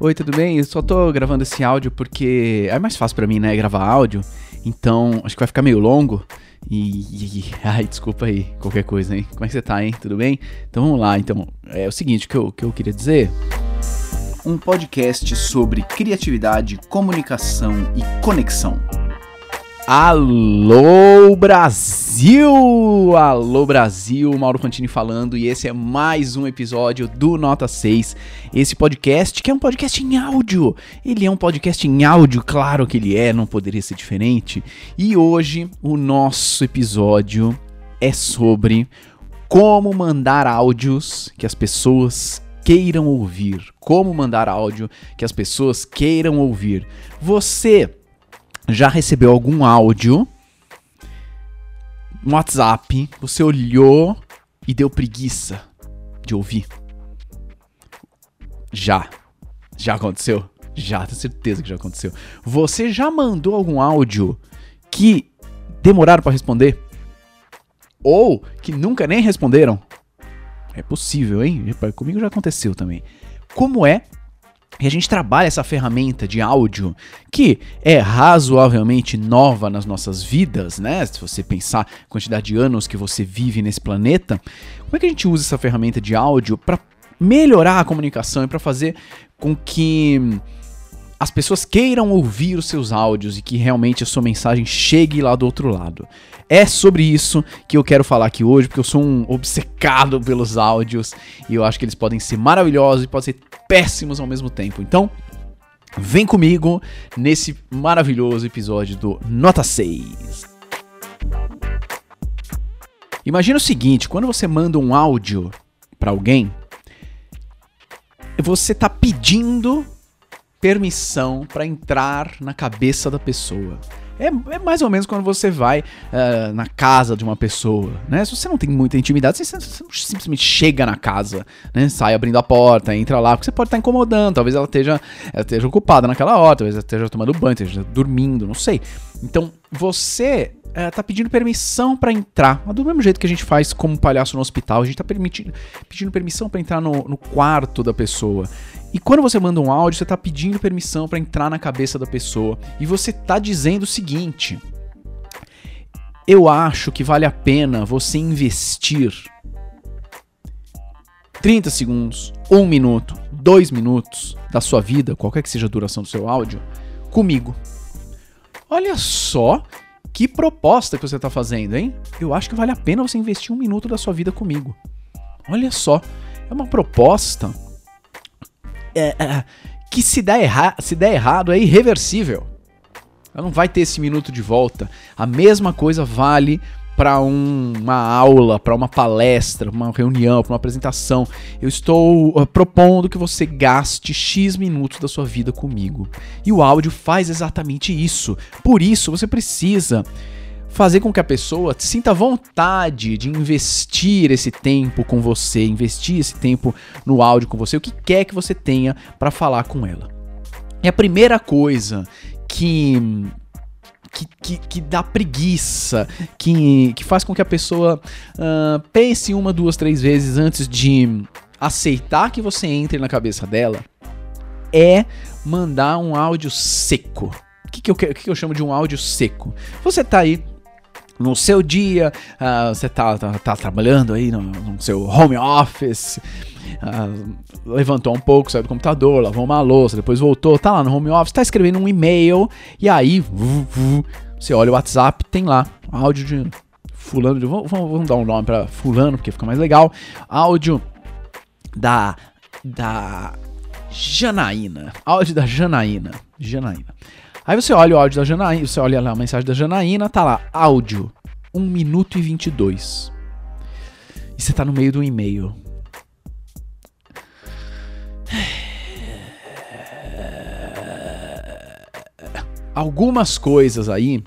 Oi, tudo bem? Eu só tô gravando esse áudio porque é mais fácil para mim, né, gravar áudio. Então, acho que vai ficar meio longo. E, ai, desculpa aí, qualquer coisa, hein? Como é que você tá, hein? Tudo bem? Então vamos lá. Então, é o seguinte que eu, que eu queria dizer. Um podcast sobre criatividade, comunicação e conexão. Alô Brasil! Alô Brasil, Mauro Fantini falando e esse é mais um episódio do Nota 6. Esse podcast que é um podcast em áudio. Ele é um podcast em áudio, claro que ele é, não poderia ser diferente. E hoje o nosso episódio é sobre como mandar áudios que as pessoas queiram ouvir. Como mandar áudio que as pessoas queiram ouvir. Você já recebeu algum áudio no WhatsApp, você olhou e deu preguiça de ouvir? Já. Já aconteceu? Já, tenho certeza que já aconteceu. Você já mandou algum áudio que demoraram para responder? Ou que nunca nem responderam? É possível, hein? Comigo já aconteceu também. Como é e a gente trabalha essa ferramenta de áudio que é razoavelmente nova nas nossas vidas, né? Se você pensar a quantidade de anos que você vive nesse planeta, como é que a gente usa essa ferramenta de áudio para melhorar a comunicação e para fazer com que as pessoas queiram ouvir os seus áudios e que realmente a sua mensagem chegue lá do outro lado. É sobre isso que eu quero falar aqui hoje, porque eu sou um obcecado pelos áudios e eu acho que eles podem ser maravilhosos e podem ser péssimos ao mesmo tempo. Então, vem comigo nesse maravilhoso episódio do Nota 6. Imagina o seguinte, quando você manda um áudio para alguém, você tá pedindo permissão para entrar na cabeça da pessoa. É, é, mais ou menos quando você vai uh, na casa de uma pessoa, né? Se você não tem muita intimidade, você, você simplesmente chega na casa, né? Sai abrindo a porta, entra lá, porque você pode estar incomodando. Talvez ela esteja, ela esteja ocupada naquela hora, talvez ela esteja tomando banho, esteja dormindo, não sei. Então, você uh, tá pedindo permissão para entrar. Do mesmo jeito que a gente faz como palhaço no hospital, a gente tá permitindo, pedindo permissão para entrar no, no quarto da pessoa. E quando você manda um áudio, você está pedindo permissão para entrar na cabeça da pessoa e você está dizendo o seguinte: Eu acho que vale a pena você investir 30 segundos, 1 minuto, 2 minutos da sua vida, qualquer que seja a duração do seu áudio, comigo. Olha só que proposta que você está fazendo, hein? Eu acho que vale a pena você investir um minuto da sua vida comigo. Olha só, é uma proposta é, é, que se der, erra se der errado é irreversível. Ela não vai ter esse minuto de volta. A mesma coisa vale para um, uma aula, para uma palestra, uma reunião, para uma apresentação. Eu estou uh, propondo que você gaste X minutos da sua vida comigo. E o áudio faz exatamente isso. Por isso, você precisa fazer com que a pessoa sinta vontade de investir esse tempo com você, investir esse tempo no áudio com você, o que quer que você tenha para falar com ela. E a primeira coisa que que, que, que, dá preguiça, que, que faz com que a pessoa uh, pense uma, duas, três vezes antes de aceitar que você entre na cabeça dela, é mandar um áudio seco. O que, que, eu, que, que eu chamo de um áudio seco? Você tá aí no seu dia, uh, você tá, tá, tá, trabalhando aí no, no, seu home office, uh, levantou um pouco, saiu do computador, lavou uma louça, depois voltou, tá lá no home office, tá escrevendo um e-mail, e aí você olha o WhatsApp, tem lá áudio de fulano, de, vamos, vamos dar um nome para fulano, porque fica mais legal, áudio da, da Janaína, áudio da Janaína, Janaína. Aí você olha o áudio da Janaína, você olha lá a mensagem da Janaína, tá lá, áudio, 1 minuto e 22. E você tá no meio do e-mail. Algumas coisas aí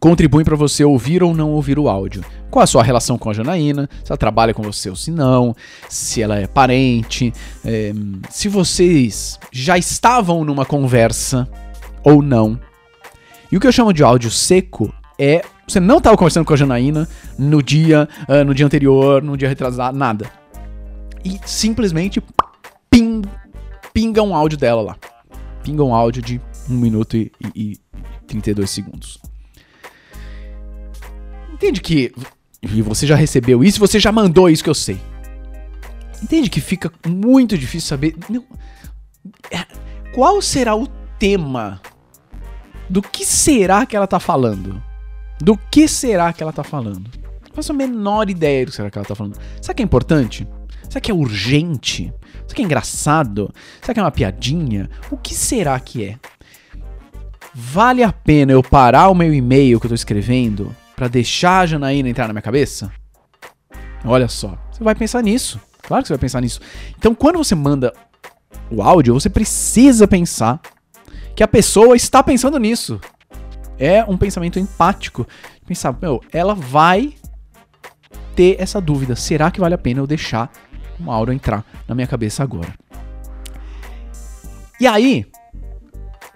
contribuem para você ouvir ou não ouvir o áudio. Qual a sua relação com a Janaína? Se ela trabalha com você ou se não, se ela é parente, é, se vocês já estavam numa conversa ou não. E o que eu chamo de áudio seco é você não estava conversando com a Janaína no dia, uh, no dia anterior, no dia retrasado, nada. E simplesmente pim, pinga um áudio dela lá. Pinga um áudio de 1 minuto e, e, e 32 segundos. Entende que. E você já recebeu isso, você já mandou isso que eu sei. Entende que fica muito difícil saber. Não, é, qual será o tema? Do que será que ela tá falando? Do que será que ela tá falando? Não faço a menor ideia do que será que ela tá falando. Será que é importante? Será que é urgente? Será que é engraçado? Será que é uma piadinha? O que será que é? Vale a pena eu parar o meu e-mail que eu tô escrevendo para deixar a Janaína entrar na minha cabeça? Olha só, você vai pensar nisso. Claro que você vai pensar nisso. Então, quando você manda o áudio, você precisa pensar que a pessoa está pensando nisso. É um pensamento empático. Pensar, meu, ela vai ter essa dúvida. Será que vale a pena eu deixar um áudio entrar na minha cabeça agora? E aí,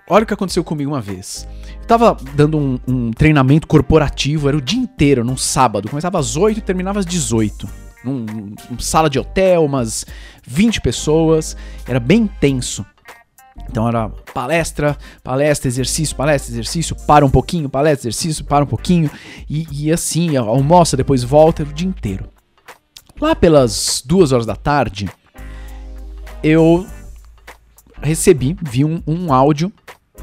olha o que aconteceu comigo uma vez. Eu tava dando um, um treinamento corporativo, era o dia inteiro, num sábado. Começava às 8 e terminava às 18 num, num sala de hotel, umas 20 pessoas, era bem tenso. Então era palestra, palestra, exercício, palestra, exercício, para um pouquinho, palestra, exercício, para um pouquinho, e, e assim, almoça, depois volta o dia inteiro. Lá pelas duas horas da tarde, eu recebi, vi um, um áudio,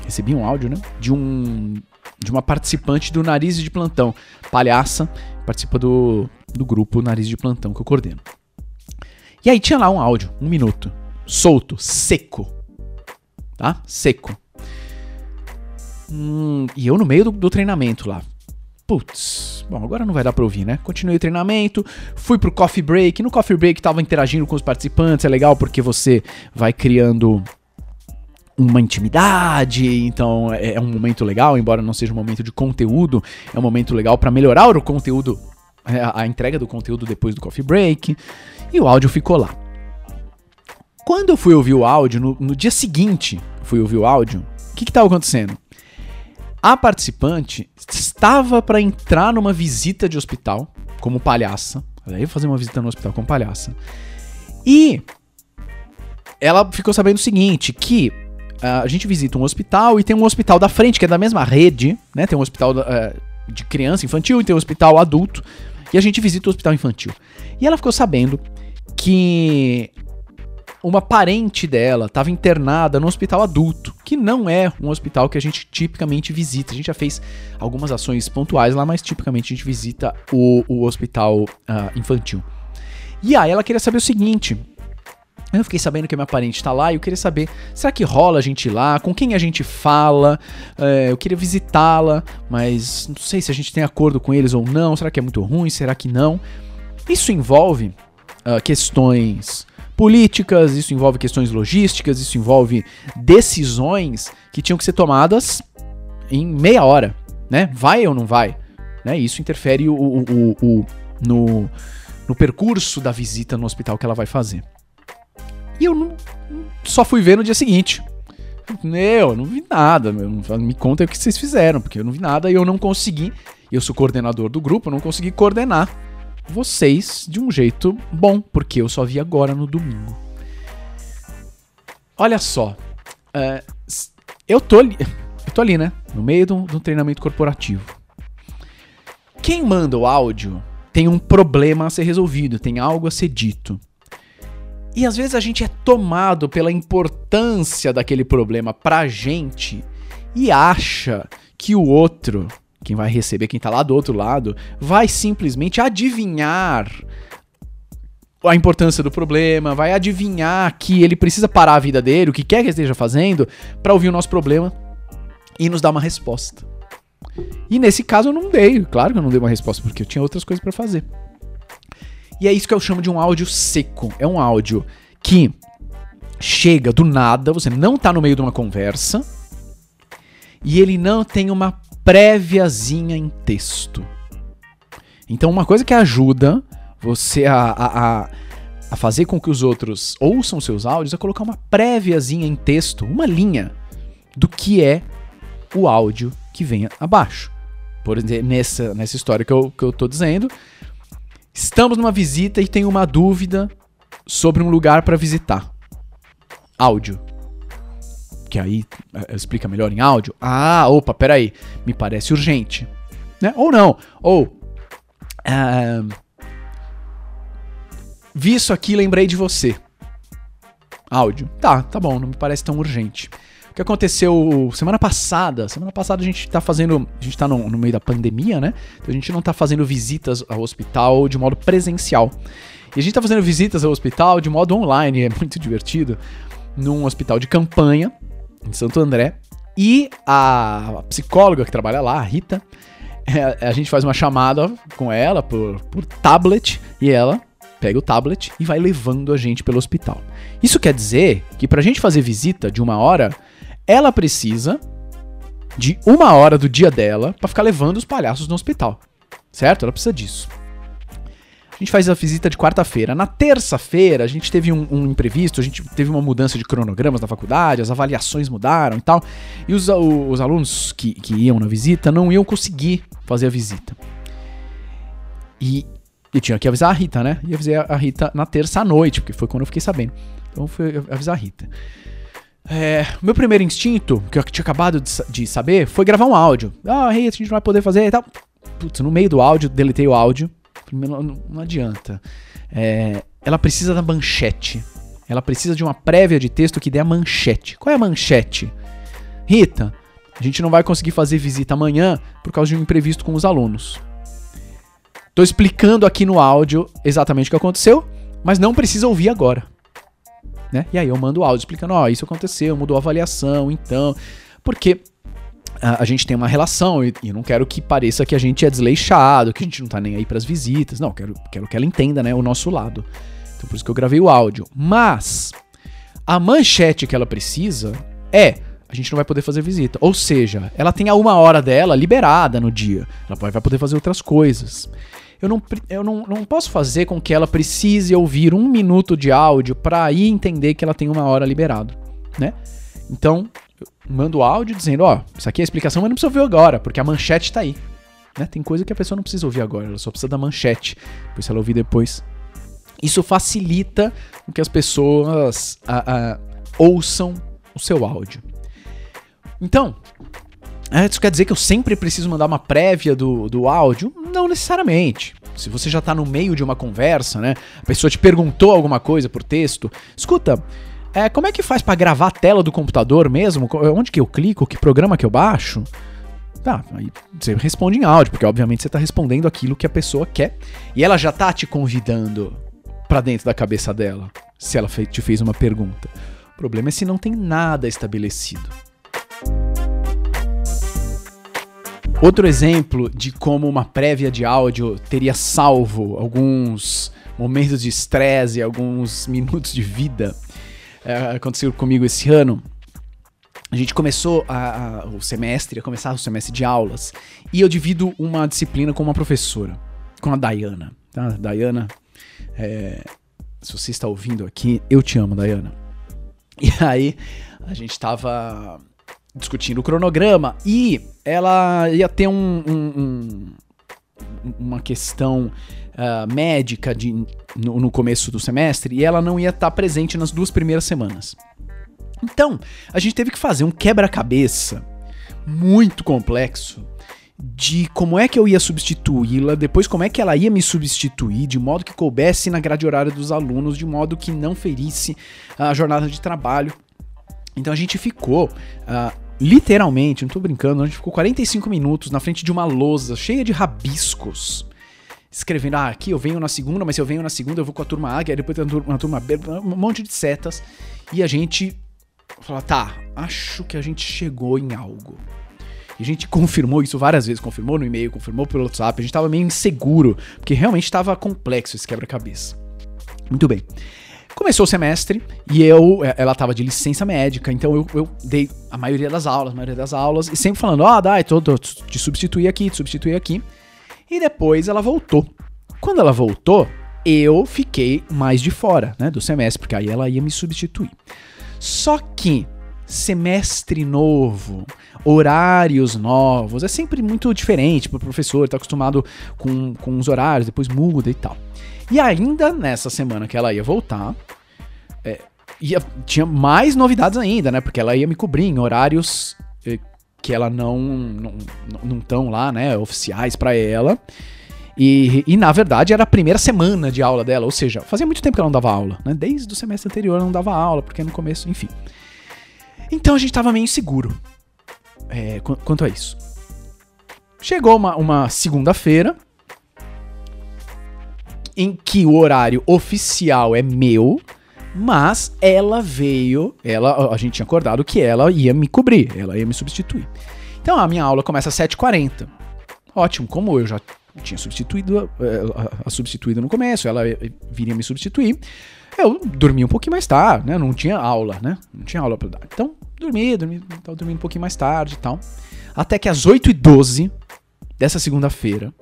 recebi um áudio, né, de um de uma participante do Nariz de Plantão, palhaça, participa do, do grupo Nariz de Plantão que eu coordeno. E aí tinha lá um áudio, um minuto, solto, seco, tá? Seco. Hum, e eu no meio do, do treinamento lá. Putz, bom, agora não vai dar pra ouvir, né? Continuei o treinamento, fui pro coffee break. No coffee break tava interagindo com os participantes, é legal porque você vai criando uma intimidade, então é, é um momento legal, embora não seja um momento de conteúdo, é um momento legal para melhorar o conteúdo, é, a, a entrega do conteúdo depois do coffee break, e o áudio ficou lá. Quando eu fui ouvir o áudio, no, no dia seguinte, fui ouvir o áudio, o que estava acontecendo? A participante estava para entrar numa visita de hospital como palhaça. Ela ia fazer uma visita no hospital como palhaça. E ela ficou sabendo o seguinte: que a gente visita um hospital e tem um hospital da frente, que é da mesma rede, né? Tem um hospital uh, de criança infantil e tem um hospital adulto. E a gente visita o hospital infantil. E ela ficou sabendo que uma parente dela estava internada no hospital adulto, que não é um hospital que a gente tipicamente visita. A gente já fez algumas ações pontuais lá, mas tipicamente a gente visita o, o hospital uh, infantil. E aí ela queria saber o seguinte: eu fiquei sabendo que minha parente está lá e eu queria saber, será que rola a gente ir lá? Com quem a gente fala? É, eu queria visitá-la, mas não sei se a gente tem acordo com eles ou não. Será que é muito ruim? Será que não? Isso envolve uh, questões políticas, isso envolve questões logísticas, isso envolve decisões que tinham que ser tomadas em meia hora, né? Vai ou não vai? Né? Isso interfere o, o, o, o no, no percurso da visita no hospital que ela vai fazer. E eu não, só fui ver no dia seguinte. Eu não vi nada, meu, me conta o que vocês fizeram, porque eu não vi nada e eu não consegui. Eu sou coordenador do grupo, eu não consegui coordenar vocês de um jeito bom, porque eu só vi agora no domingo. Olha só, uh, eu, tô ali, eu tô ali, né? No meio de um, de um treinamento corporativo. Quem manda o áudio tem um problema a ser resolvido, tem algo a ser dito. E às vezes a gente é tomado pela importância daquele problema pra gente e acha que o outro, quem vai receber, quem tá lá do outro lado, vai simplesmente adivinhar a importância do problema, vai adivinhar que ele precisa parar a vida dele, o que quer que esteja fazendo, para ouvir o nosso problema e nos dar uma resposta. E nesse caso eu não dei, claro que eu não dei uma resposta porque eu tinha outras coisas para fazer. E é isso que eu chamo de um áudio seco. É um áudio que chega do nada, você não tá no meio de uma conversa, e ele não tem uma préviazinha em texto. Então, uma coisa que ajuda você a, a, a, a fazer com que os outros ouçam seus áudios é colocar uma préviazinha em texto, uma linha, do que é o áudio que vem abaixo. Por exemplo, nessa, nessa história que eu, que eu tô dizendo, Estamos numa visita e tenho uma dúvida sobre um lugar para visitar. Áudio. Que aí é, explica melhor em áudio. Ah, opa, peraí, me parece urgente. Né? Ou não, ou. É, vi isso aqui lembrei de você. Áudio. Tá, tá bom, não me parece tão urgente. O que aconteceu semana passada? Semana passada a gente tá fazendo. A gente tá no, no meio da pandemia, né? Então a gente não tá fazendo visitas ao hospital de modo presencial. E a gente tá fazendo visitas ao hospital de modo online, é muito divertido. Num hospital de campanha, em Santo André. E a psicóloga que trabalha lá, a Rita, é, a gente faz uma chamada com ela por, por tablet e ela pega o tablet e vai levando a gente pelo hospital. Isso quer dizer que pra gente fazer visita de uma hora, ela precisa de uma hora do dia dela para ficar levando os palhaços no hospital. Certo? Ela precisa disso. A gente faz a visita de quarta-feira. Na terça-feira, a gente teve um, um, imprevisto, a gente teve uma mudança de cronogramas na faculdade, as avaliações mudaram e tal. E os, os alunos que, que iam na visita não iam conseguir fazer a visita. E e tinha que avisar a Rita, né? E avisei a Rita na terça à noite, porque foi quando eu fiquei sabendo. Então fui avisar a Rita. É, meu primeiro instinto, que eu tinha acabado de, de saber, foi gravar um áudio. Ah, Rita, a gente não vai poder fazer e tal. Putz, no meio do áudio, deletei o áudio. Não, não adianta. É, ela precisa da manchete. Ela precisa de uma prévia de texto que dê a manchete. Qual é a manchete? Rita, a gente não vai conseguir fazer visita amanhã por causa de um imprevisto com os alunos. Tô explicando aqui no áudio exatamente o que aconteceu, mas não precisa ouvir agora. Né? E aí eu mando o áudio explicando, ó, oh, isso aconteceu, mudou a avaliação, então. Porque a, gente tem uma relação e, e não quero que pareça que a gente é desleixado, que a gente não tá nem aí para as visitas. Não, quero, quero que ela entenda, né, o nosso lado. Então por isso que eu gravei o áudio. Mas a manchete que ela precisa é a gente não vai poder fazer visita. Ou seja, ela tem a uma hora dela liberada no dia. Ela vai poder fazer outras coisas eu não, eu não, não posso fazer com que ela precise ouvir um minuto de áudio para aí entender que ela tem uma hora liberado, né? Então, mando áudio dizendo, ó, isso aqui é a explicação, mas não precisa ouvir agora, porque a manchete tá aí. Né? Tem coisa que a pessoa não precisa ouvir agora, ela só precisa da manchete. Depois se ela ouvir depois. Isso facilita que as pessoas a, a, ouçam o seu áudio. Então, é, isso quer dizer que eu sempre preciso mandar uma prévia do, do áudio? Não necessariamente. Se você já está no meio de uma conversa, né? A pessoa te perguntou alguma coisa por texto. Escuta, é, como é que faz para gravar a tela do computador mesmo? Onde que eu clico? Que programa que eu baixo? Tá, aí você responde em áudio, porque obviamente você está respondendo aquilo que a pessoa quer. E ela já tá te convidando para dentro da cabeça dela, se ela te fez uma pergunta. O problema é se não tem nada estabelecido. Outro exemplo de como uma prévia de áudio teria salvo alguns momentos de estresse, alguns minutos de vida, é, aconteceu comigo esse ano. A gente começou a, a, o semestre, a começar o semestre de aulas, e eu divido uma disciplina com uma professora, com a Dayana. Tá? Dayana, é, se você está ouvindo aqui, eu te amo, Dayana. E aí, a gente estava discutindo o cronograma e ela ia ter um, um uma questão uh, médica de, no, no, começo do semestre e ela não ia estar tá presente nas duas primeiras semanas. Então, a gente teve que fazer um quebra-cabeça muito complexo de como é que eu ia substituí-la, depois como é que ela ia me substituir, de modo que coubesse na grade horária dos alunos, de modo que não ferisse a jornada de trabalho. Então a gente ficou uh, literalmente, não tô brincando, a gente ficou 45 minutos na frente de uma lousa cheia de rabiscos. Escrevendo, ah, aqui eu venho na segunda, mas se eu venho na segunda eu vou com a turma A, aí depois tem a turma B, um monte de setas. E a gente falou, tá, acho que a gente chegou em algo. E a gente confirmou isso várias vezes, confirmou no e-mail, confirmou pelo WhatsApp, a gente tava meio inseguro, porque realmente estava complexo esse quebra-cabeça. Muito bem. Começou o semestre e eu, é, ela tava de licença médica, então eu, eu dei a maioria das aulas, a maioria das aulas, e sempre falando, ó, oh, dá, tô, tô, te substituir aqui, te substituir aqui. E depois ela voltou. Quando ela voltou, eu fiquei mais de fora, né, do semestre, porque aí ela ia me substituir. Só que semestre novo, horários novos, é sempre muito diferente o professor, tá acostumado com, com os horários, depois muda e tal. E ainda nessa semana que ela ia voltar, é, ia, tinha mais novidades ainda, né? Porque ela ia me cobrir em horários eh, que ela não não, não tão lá, né, oficiais para ela. E, e, na verdade era a primeira semana de aula dela, ou seja, fazia muito tempo que ela não dava aula, né? Desde o semestre anterior ela não dava aula, porque no começo, enfim. Então a gente tava meio inseguro é, quanto a isso. Chegou uma, uma segunda-feira, em que o horário oficial é meu, mas ela veio, ela, a gente tinha acordado que ela ia me cobrir, ela ia me substituir. Então a minha aula começa às 7h40. Ótimo, como eu já tinha substituído a, a substituída no começo, ela viria me substituir. Eu dormi um pouquinho mais tarde, né? Não tinha aula, né? Não tinha aula pra dar. Então, dormi, dormi, tava dormindo um pouquinho mais tarde e tal. Até que às 8h12 dessa segunda-feira,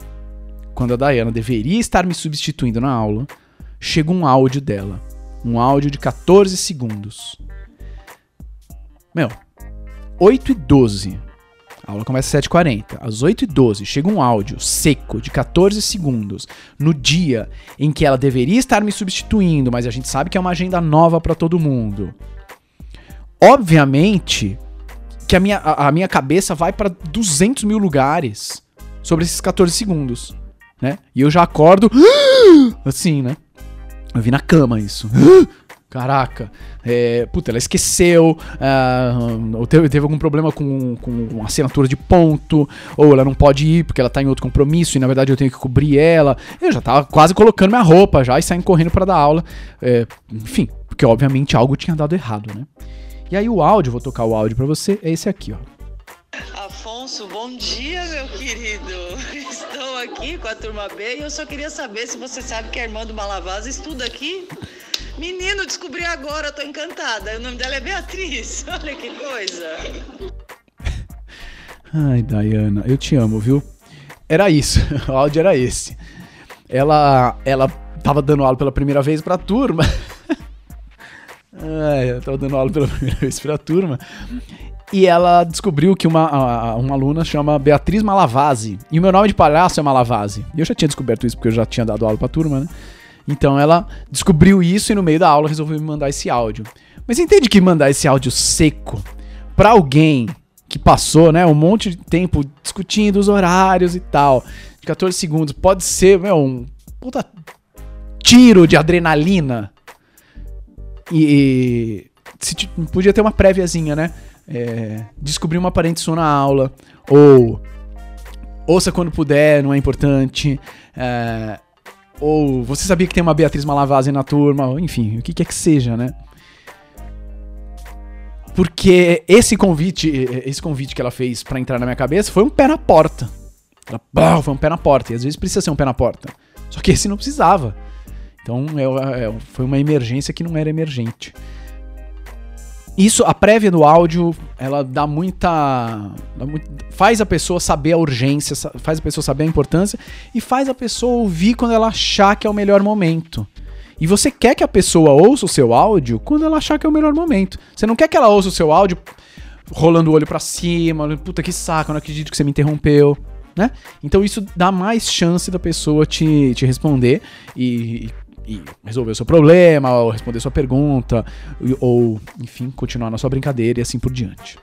quando a Dayana deveria estar me substituindo na aula, chega um áudio dela. Um áudio de 14 segundos. Meu, 8 e 12. A aula começa às 7h40. Às 8h12 chega um áudio seco de 14 segundos no dia em que ela deveria estar me substituindo, mas a gente sabe que é uma agenda nova para todo mundo. Obviamente que a minha, a, a minha cabeça vai para 200 mil lugares sobre esses 14 segundos né? E eu já acordo assim, né? Eu vi na cama isso. Caraca, é, puta, ela esqueceu, uh, teve, teve, algum problema com, com assinatura de ponto, ou ela não pode ir porque ela tá em outro compromisso e na verdade eu tenho que cobrir ela. Eu já tava quase colocando minha roupa já e saindo correndo para dar aula. É, enfim, porque obviamente algo tinha dado errado, né? E aí o áudio, vou tocar o áudio para você, é esse aqui, ó. Afonso, bom dia, meu querido. Estou aqui com a turma B e eu só queria saber se você sabe que a irmã do Malavaz estuda aqui. Menino, descobri agora, tô encantada. O nome dela é Beatriz. Olha que coisa. Ai, Dayana, eu te amo, viu? Era isso, o áudio era esse. Ela, ela tava dando aula pela primeira vez pra turma. Ai, eu tava dando aula pela primeira vez pra turma. E ela descobriu que uma, uma aluna chama Beatriz Malavase. E o meu nome de palhaço é Malavase. E eu já tinha descoberto isso porque eu já tinha dado aula pra turma, né? Então ela descobriu isso e no meio da aula resolveu me mandar esse áudio. Mas entende que mandar esse áudio seco pra alguém que passou, né, um monte de tempo discutindo os horários e tal, de 14 segundos, pode ser, meu, um puta tiro de adrenalina. E, e se, podia ter uma préviazinha, né? É, descobrir uma parente sua na aula, ou ouça quando puder, não é importante, é, ou você sabia que tem uma Beatriz Malavase na turma, enfim, o que quer que seja, né? Porque esse convite, esse convite que ela fez para entrar na minha cabeça foi um pé na porta. Ela, foi um pé na porta. E às vezes precisa ser um pé na porta. Só que esse não precisava. Então é, é, foi uma emergência que não era emergente. Isso, a prévia do áudio, ela dá muita, dá muito, faz a pessoa saber a urgência, faz a pessoa saber a importância e faz a pessoa ouvir quando ela achar que é o melhor momento. E você quer que a pessoa ouça o seu áudio quando ela achar que é o melhor momento. Você não quer que ela ouça o seu áudio rolando o olho para cima, puta que saco, não acredito que você me interrompeu, né? Então isso dá mais chance da pessoa te, te responder e, e resolver o seu problema, ou responder sua pergunta, ou, enfim, continuar na sua brincadeira e assim por diante.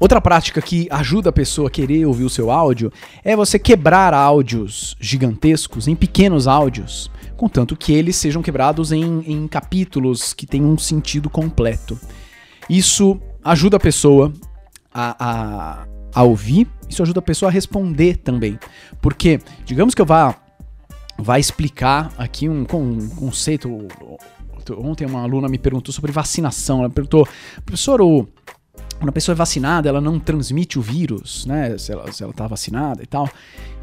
Outra prática que ajuda a pessoa a querer ouvir o seu áudio é você quebrar áudios gigantescos em pequenos áudios, contanto que eles sejam quebrados em, em capítulos que tenham um sentido completo. Isso ajuda a pessoa a, a, a ouvir, isso ajuda a pessoa a responder também. Porque, digamos que eu vá, vá explicar aqui um, um conceito. Ontem uma aluna me perguntou sobre vacinação. Ela perguntou, professor, o, quando a pessoa é vacinada, ela não transmite o vírus, né? Se ela, se ela tá vacinada e tal.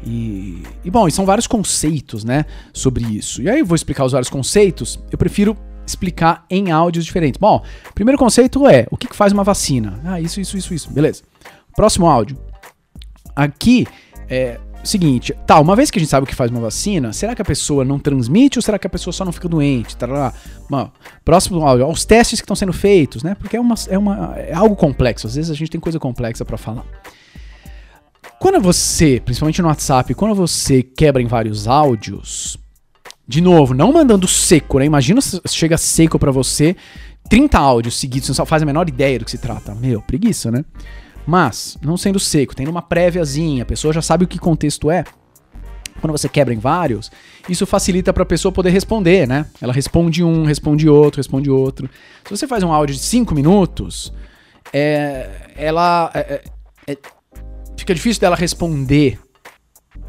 E, e bom, e são vários conceitos, né? Sobre isso. E aí eu vou explicar os vários conceitos. Eu prefiro explicar em áudios diferentes. Bom, primeiro conceito é o que, que faz uma vacina? Ah, isso, isso, isso, isso. Beleza. Próximo áudio. Aqui é seguinte, tá, uma vez que a gente sabe o que faz uma vacina, será que a pessoa não transmite ou será que a pessoa só não fica doente? Tarará. Próximo áudio, os testes que estão sendo feitos, né? Porque é, uma, é, uma, é algo complexo, às vezes a gente tem coisa complexa para falar. Quando você, principalmente no WhatsApp, quando você quebra em vários áudios, De novo, não mandando seco, né? Imagina se chega seco pra você, 30 áudios seguidos, você não faz a menor ideia do que se trata. Meu, preguiça, né? Mas, não sendo seco, tendo uma préviazinha, a pessoa já sabe o que contexto é. Quando você quebra em vários, isso facilita para a pessoa poder responder, né? Ela responde um, responde outro, responde outro. Se você faz um áudio de 5 minutos, é, ela é, é, é, fica difícil dela responder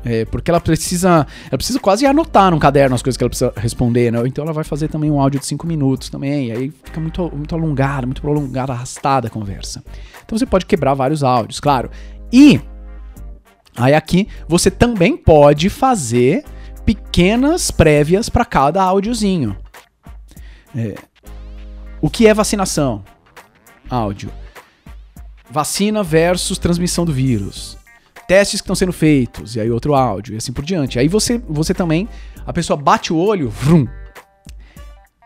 é, porque ela precisa. Ela precisa quase anotar num caderno as coisas que ela precisa responder, né? Então ela vai fazer também um áudio de 5 minutos também. Aí fica muito, muito alongada, muito prolongada, arrastada a conversa. Então você pode quebrar vários áudios, claro. E aí aqui você também pode fazer pequenas prévias para cada áudiozinho. É, o que é vacinação? Áudio. Vacina versus transmissão do vírus testes que estão sendo feitos, e aí outro áudio, e assim por diante. Aí você, você também, a pessoa bate o olho, vrum,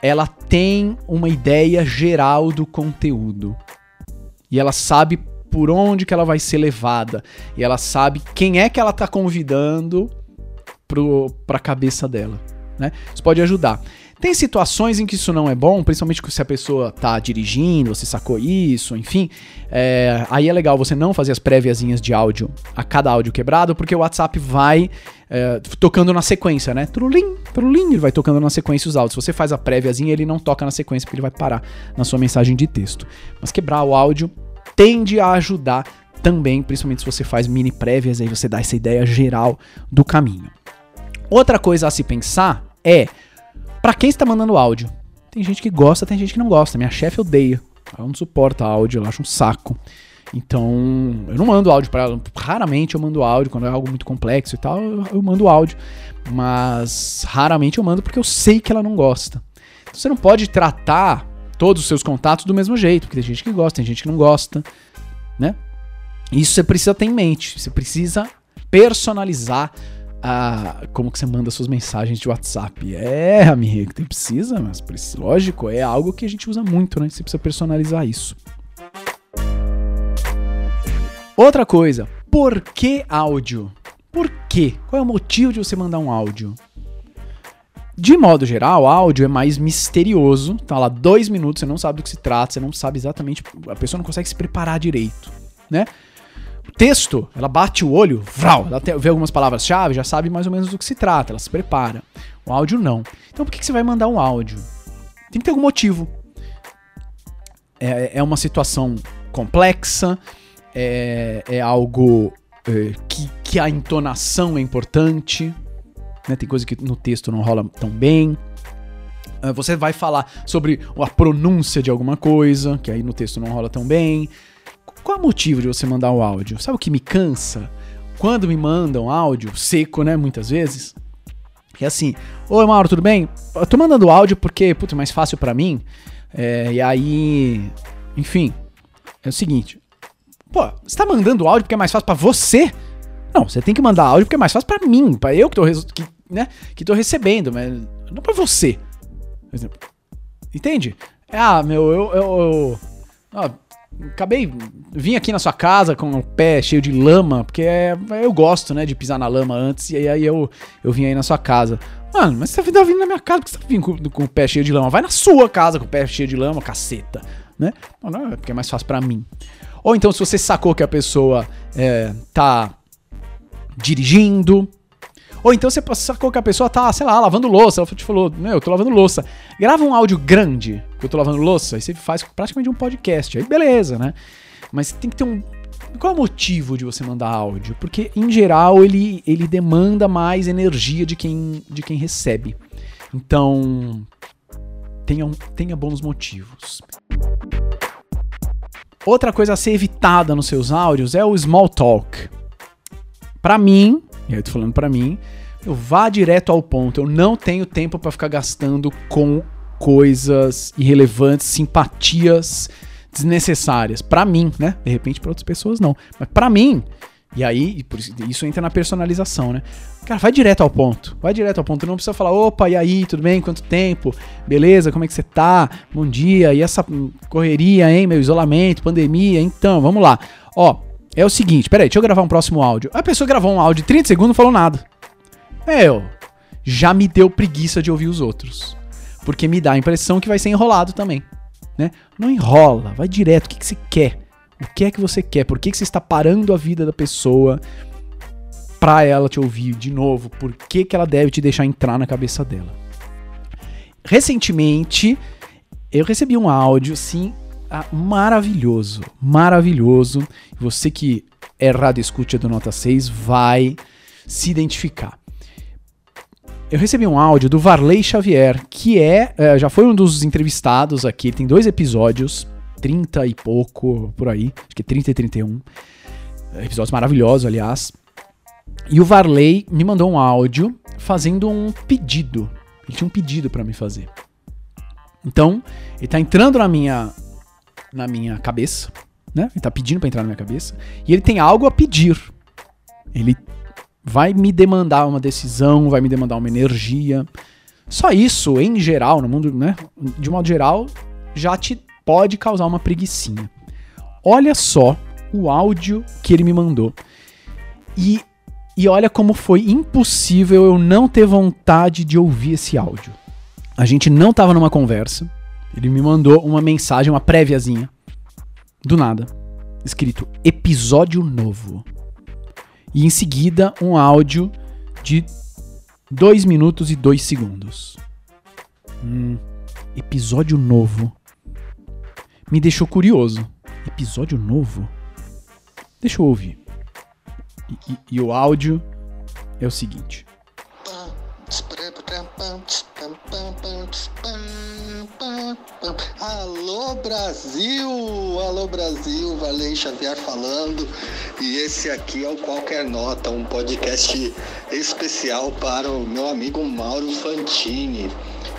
ela tem uma ideia geral do conteúdo. E ela sabe por onde que ela vai ser levada. E ela sabe quem é que ela está convidando para a cabeça dela. Né? Isso pode ajudar. Tem situações em que isso não é bom, principalmente se a pessoa tá dirigindo, você sacou isso, enfim. É, aí é legal você não fazer as préviazinhas de áudio a cada áudio quebrado, porque o WhatsApp vai é, tocando na sequência, né? Trulim, trulim, ele vai tocando na sequência os áudios. Se você faz a préviazinha, ele não toca na sequência, porque ele vai parar na sua mensagem de texto. Mas quebrar o áudio tende a ajudar também, principalmente se você faz mini prévias, aí você dá essa ideia geral do caminho. Outra coisa a se pensar é para quem está mandando áudio? Tem gente que gosta, tem gente que não gosta. Minha chefe odeia. Ela não suporta áudio, ela acha um saco. Então, eu não mando áudio para ela. Raramente eu mando áudio quando é algo muito complexo e tal, eu, mando áudio. Mas raramente eu mando porque eu sei que ela não gosta. Então, você não pode tratar todos os seus contatos do mesmo jeito, porque tem gente que gosta, tem gente que não gosta, né? Isso você precisa ter em mente. Você precisa personalizar a, como que você manda suas mensagens de WhatsApp. É, amigo, tem precisa, mas precisa, lógico, é algo que a gente usa muito, né? Você precisa personalizar isso. Outra coisa, por que áudio? Por quê? Qual é o motivo de você mandar um áudio? De modo geral, áudio é mais misterioso. Tá lá dois minutos, você não sabe do que se trata, você não sabe exatamente. A pessoa não consegue se preparar direito, né? Texto, ela bate o olho, vral, ela vê algumas palavras-chave, já sabe mais ou menos do que se trata, ela se prepara. O áudio não. Então por que, que você vai mandar um áudio? Tem que ter algum motivo. É, é uma situação complexa, é, é algo é, que, que a entonação é importante, né? tem coisa que no texto não rola tão bem. É, você vai falar sobre a pronúncia de alguma coisa, que aí no texto não rola tão bem. Qual é o motivo de você mandar o um áudio? Sabe o que me cansa? Quando me mandam áudio, seco, né, muitas vezes, é assim, oi Mauro, tudo bem? Eu tô mandando áudio porque, puta, é mais fácil para mim. É, e aí, enfim, é o seguinte, pô, você tá mandando áudio porque é mais fácil para você? Não, você tem que mandar áudio porque é mais fácil para mim, para eu que tô, que, né, que tô recebendo, mas não para você. Entende? Ah, meu, eu, eu, eu ah, acabei vim aqui na sua casa com o pé cheio de lama, porque é, eu gosto, né, de pisar na lama antes, e aí eu, eu vim aí na sua casa. Mano, mas você tá vindo na minha casa, porque você tá vindo com, com, o pé cheio de lama? Vai na sua casa com o pé cheio de lama, caceta, né? Não, é porque é mais fácil para mim. Ou então, se você sacou que a pessoa é, tá dirigindo, ou então você sacou que a pessoa tá, sei lá, lavando louça. Ela te falou, meu, eu tô lavando louça. Grava um áudio grande que eu tô lavando louça. Aí você faz praticamente um podcast. Aí beleza, né? Mas tem que ter um. Qual é o motivo de você mandar áudio? Porque, em geral, ele, ele demanda mais energia de quem, de quem recebe. Então, tenha, tenha bons motivos. Outra coisa a ser evitada nos seus áudios é o small talk. Para mim, e aí eu tô falando para mim, eu vá direto ao ponto. Eu não tenho tempo para ficar gastando com coisas irrelevantes, simpatias desnecessárias. Para mim, né? De repente para outras pessoas não. Mas para mim, e aí, isso entra na personalização, né? Cara, vai direto ao ponto. Vai direto ao ponto. Não precisa falar, opa, e aí, tudo bem? Quanto tempo? Beleza? Como é que você tá? Bom dia. E essa correria, hein? Meu isolamento, pandemia. Então, vamos lá. Ó, é o seguinte, peraí, deixa eu gravar um próximo áudio. A pessoa gravou um áudio de 30 segundos e não falou nada. Meu, já me deu preguiça de ouvir os outros. Porque me dá a impressão que vai ser enrolado também. Né? Não enrola, vai direto. O que, que você quer? O que é que você quer? Por que, que você está parando a vida da pessoa pra ela te ouvir de novo? Por que, que ela deve te deixar entrar na cabeça dela? Recentemente, eu recebi um áudio, assim, ah, maravilhoso. Maravilhoso. Você que é rádio escute do Nota 6 vai se identificar. Eu recebi um áudio do Varley Xavier, que é, é já foi um dos entrevistados aqui, tem dois episódios, 30 e pouco por aí, acho que 30 e 31. Episódios maravilhosos, aliás. E o Varley me mandou um áudio fazendo um pedido. Ele tinha um pedido para me fazer. Então, ele tá entrando na minha na minha cabeça, né? Ele tá pedindo para entrar na minha cabeça e ele tem algo a pedir. Ele vai me demandar uma decisão, vai me demandar uma energia. Só isso, em geral, no mundo, né? De modo geral, já te pode causar uma preguiçinha. Olha só o áudio que ele me mandou. E, e olha como foi impossível eu não ter vontade de ouvir esse áudio. A gente não tava numa conversa. Ele me mandou uma mensagem, uma préviazinha. Do nada. Escrito episódio novo. E em seguida um áudio de 2 minutos e 2 segundos. Hum, episódio novo me deixou curioso. Episódio novo? Deixa eu ouvir. E, e, e o áudio é o seguinte. Alô Brasil, alô Brasil, Valei Xavier falando. E esse aqui é o Qualquer Nota, um podcast especial para o meu amigo Mauro Fantini.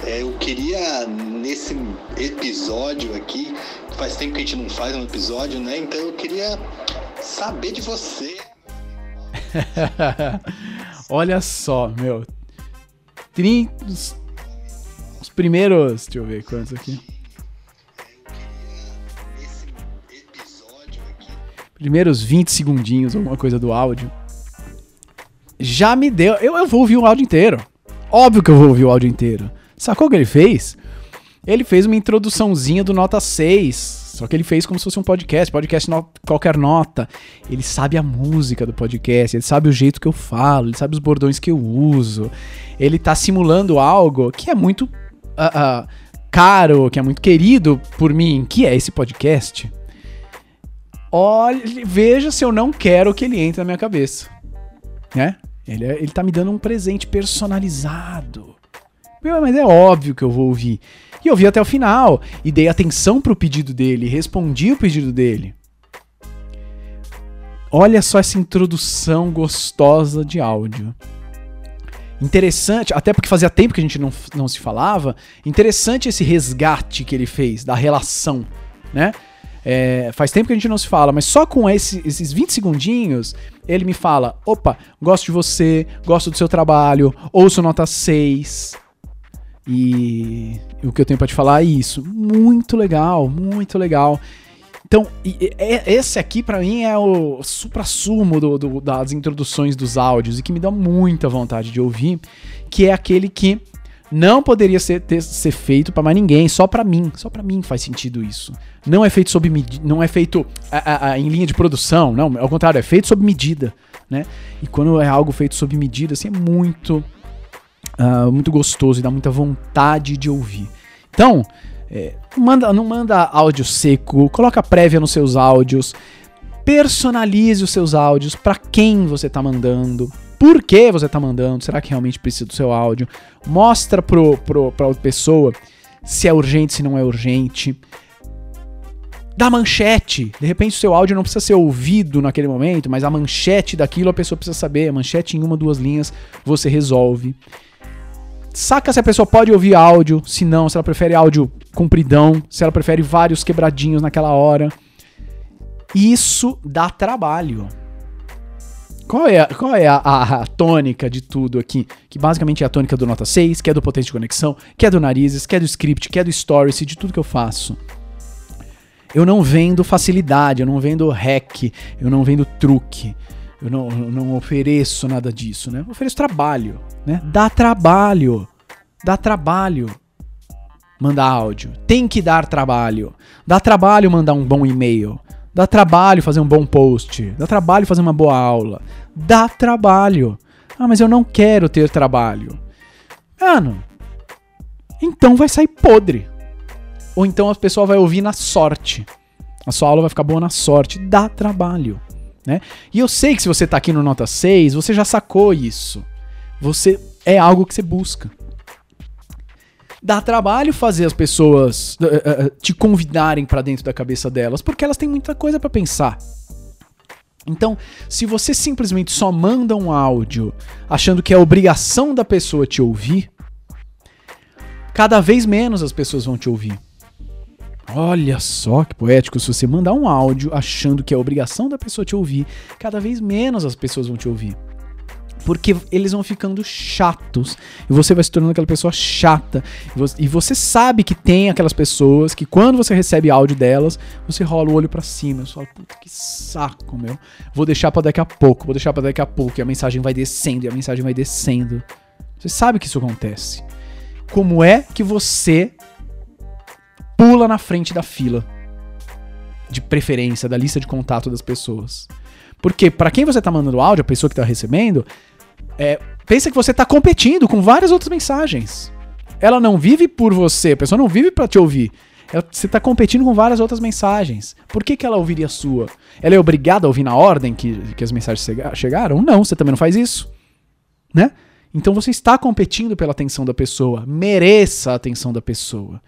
É, eu queria nesse episódio aqui faz tempo que a gente não faz um episódio, né? Então eu queria saber de você. Olha só, meu. 30, os, os primeiros. Deixa eu ver quantos aqui. Primeiros 20 segundinhos, alguma coisa do áudio. Já me deu. Eu, eu vou ouvir o áudio inteiro. Óbvio que eu vou ouvir o áudio inteiro. Sacou o que ele fez? Ele fez uma introduçãozinha do Nota 6. Só que ele fez como se fosse um podcast, podcast no, qualquer nota. Ele sabe a música do podcast, ele sabe o jeito que eu falo, ele sabe os bordões que eu uso. Ele tá simulando algo que é muito uh, caro, que é muito querido por mim, que é esse podcast. Olha, veja se eu não quero que ele entre na minha cabeça. Né? Ele, é, ele tá me dando um presente personalizado. Mas é óbvio que eu vou ouvir. E eu vi até o final e dei atenção pro pedido dele, respondi o pedido dele. Olha só essa introdução gostosa de áudio. Interessante, até porque fazia tempo que a gente não, não se falava. Interessante esse resgate que ele fez da relação, né? É, faz tempo que a gente não se fala, mas só com esse, esses 20 segundinhos, ele me fala: opa, gosto de você, gosto do seu trabalho, ouço nota 6, e o que eu tenho para te falar é isso. Muito legal, muito legal. Então, esse aqui para mim é o supra-sumo do, do, das introduções dos áudios e que me dá muita vontade de ouvir, que é aquele que não poderia ser, ter, ser feito para mais ninguém, só para mim. Só para mim faz sentido isso. Não é feito sob medida, não é feito a, a, a, em linha de produção, não, ao contrário, é feito sob medida, né? E quando é algo feito sob medida, assim, é muito uh, muito gostoso e dá muita vontade de ouvir. Então, é, manda, não manda áudio seco, coloca prévia nos seus áudios, personalize os seus áudios para quem você está mandando, por que você está mandando, será que realmente precisa do seu áudio, mostra pro, pro, pra outra pessoa se é urgente, se não é urgente. Dá manchete. De repente o seu áudio não precisa ser ouvido naquele momento, mas a manchete daquilo a pessoa precisa saber. A manchete em uma, duas linhas você resolve. Saca se a pessoa pode ouvir áudio, se não, se ela prefere áudio compridão, se ela prefere vários quebradinhos naquela hora. Isso dá trabalho. Qual é, qual é a, a, a, tônica de tudo aqui? Que basicamente é a tônica do Nota 6, que é do Potência de Conexão, que é do Narizes, que é do Script, que é do Stories, de tudo que eu faço. Eu não vendo facilidade, eu não vendo hack, eu não vendo truque. Eu não, não ofereço nada disso, né? Eu ofereço trabalho, né? Dá trabalho. Dá trabalho mandar áudio. Tem que dar trabalho. Dá trabalho mandar um bom e-mail. Dá trabalho fazer um bom post. Dá trabalho fazer uma boa aula. Dá trabalho. Ah, mas eu não quero ter trabalho. Mano, então vai sair podre. Ou então a pessoa vai ouvir na sorte. A sua aula vai ficar boa na sorte. Dá trabalho. Né? E eu sei que se você está aqui no Nota 6, você já sacou isso. Você é algo que você busca. Dá trabalho fazer as pessoas uh, uh, te convidarem para dentro da cabeça delas, porque elas têm muita coisa para pensar. Então, se você simplesmente só manda um áudio achando que é obrigação da pessoa te ouvir, cada vez menos as pessoas vão te ouvir. Olha só que poético, se você mandar um áudio achando que é obrigação da pessoa te ouvir, cada vez menos as pessoas vão te ouvir. Porque eles vão ficando chatos e você vai se tornando aquela pessoa chata. E você sabe que tem aquelas pessoas que quando você recebe áudio delas, você rola o olho para cima. Você fala, puta que saco, meu. Vou deixar para daqui a pouco, vou deixar para daqui a pouco. E a mensagem vai descendo, e a mensagem vai descendo. Você sabe que isso acontece. Como é que você pula na frente da fila de preferência, da lista de contato das pessoas. Porque para quem você tá mandando áudio, a pessoa que tá recebendo, é, pensa que você tá competindo com várias outras mensagens. Ela não vive por você, a pessoa não vive para te ouvir. Ela, você tá competindo com várias outras mensagens. Por que, que ela ouviria a sua? Ela é obrigada a ouvir na ordem que, que as mensagens chegaram? Não, você também não faz isso. Né? Então você está competindo pela atenção da pessoa. Mereça a atenção da pessoa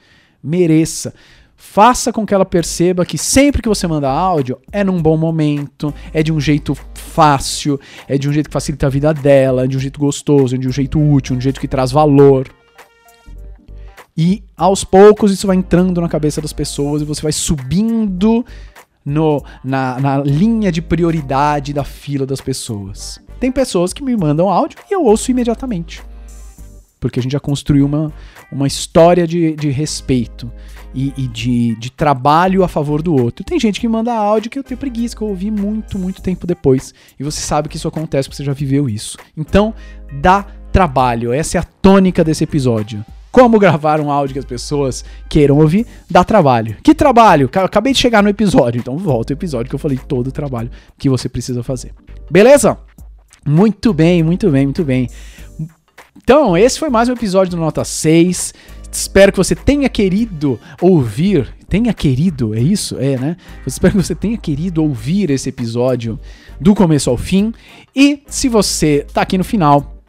mereça. Faça com que ela perceba que sempre que você manda áudio é num bom momento, é de um jeito fácil, é de um jeito que facilita a vida dela, é de um jeito gostoso, é de um jeito útil, de um jeito que traz valor. E aos poucos isso vai entrando na cabeça das pessoas e você vai subindo no, na, na linha de prioridade da fila das pessoas. Tem pessoas que me mandam áudio e eu ouço imediatamente. Porque a gente já construiu uma, uma história de, de respeito e, e, de, de trabalho a favor do outro. Tem gente que manda áudio que eu tenho preguiça, que eu ouvi muito, muito tempo depois. E você sabe que isso acontece porque você já viveu isso. Então, dá trabalho. Essa é a tônica desse episódio. Como gravar um áudio que as pessoas queiram ouvir, dá trabalho. Que trabalho? Acabei de chegar no episódio, então volta o episódio que eu falei todo o trabalho que você precisa fazer. Beleza? Muito bem, muito bem, muito bem. Então, esse foi mais um episódio do Nota 6. Espero que você tenha querido ouvir. Tenha querido, é isso? É, né? Espero que você tenha querido ouvir esse episódio do começo ao fim. E se você tá aqui no final,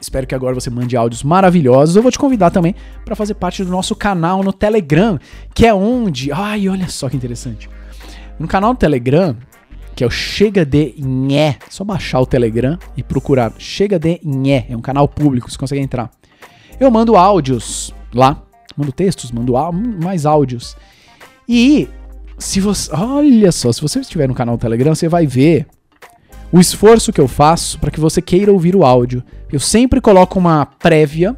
Espero que agora você mande áudios maravilhosos. Eu vou te convidar também para fazer parte do nosso canal no Telegram, que é onde. Ai, olha só que interessante. No canal do Telegram, que é o Chega de Nhé. Só baixar o Telegram e procurar Chega de Nhé. É um canal público, você consegue entrar. Eu mando áudios lá, mando textos, mando mais áudios. E se você, olha só, se você estiver no canal do Telegram, você vai ver o esforço que eu faço para que você queira ouvir o áudio. Eu sempre coloco uma prévia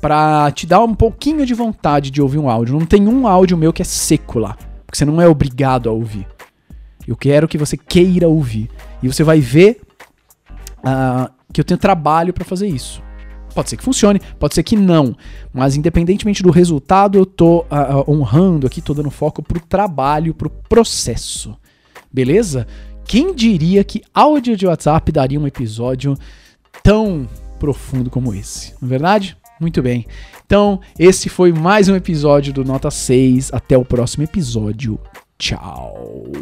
para te dar um pouquinho de vontade de ouvir um áudio. Não tem um áudio meu que é seco lá, porque você não é obrigado a ouvir. Eu quero que você queira ouvir. E você vai ver uh, que eu tenho trabalho para fazer isso. Pode ser que funcione, pode ser que não. Mas independentemente do resultado, eu tô uh, honrando aqui, tô dando foco pro trabalho, pro processo. Beleza? Quem diria que áudio de WhatsApp daria um episódio tão profundo como esse? Não é verdade? Muito bem. Então, esse foi mais um episódio do Nota 6. Até o próximo episódio. Tchau.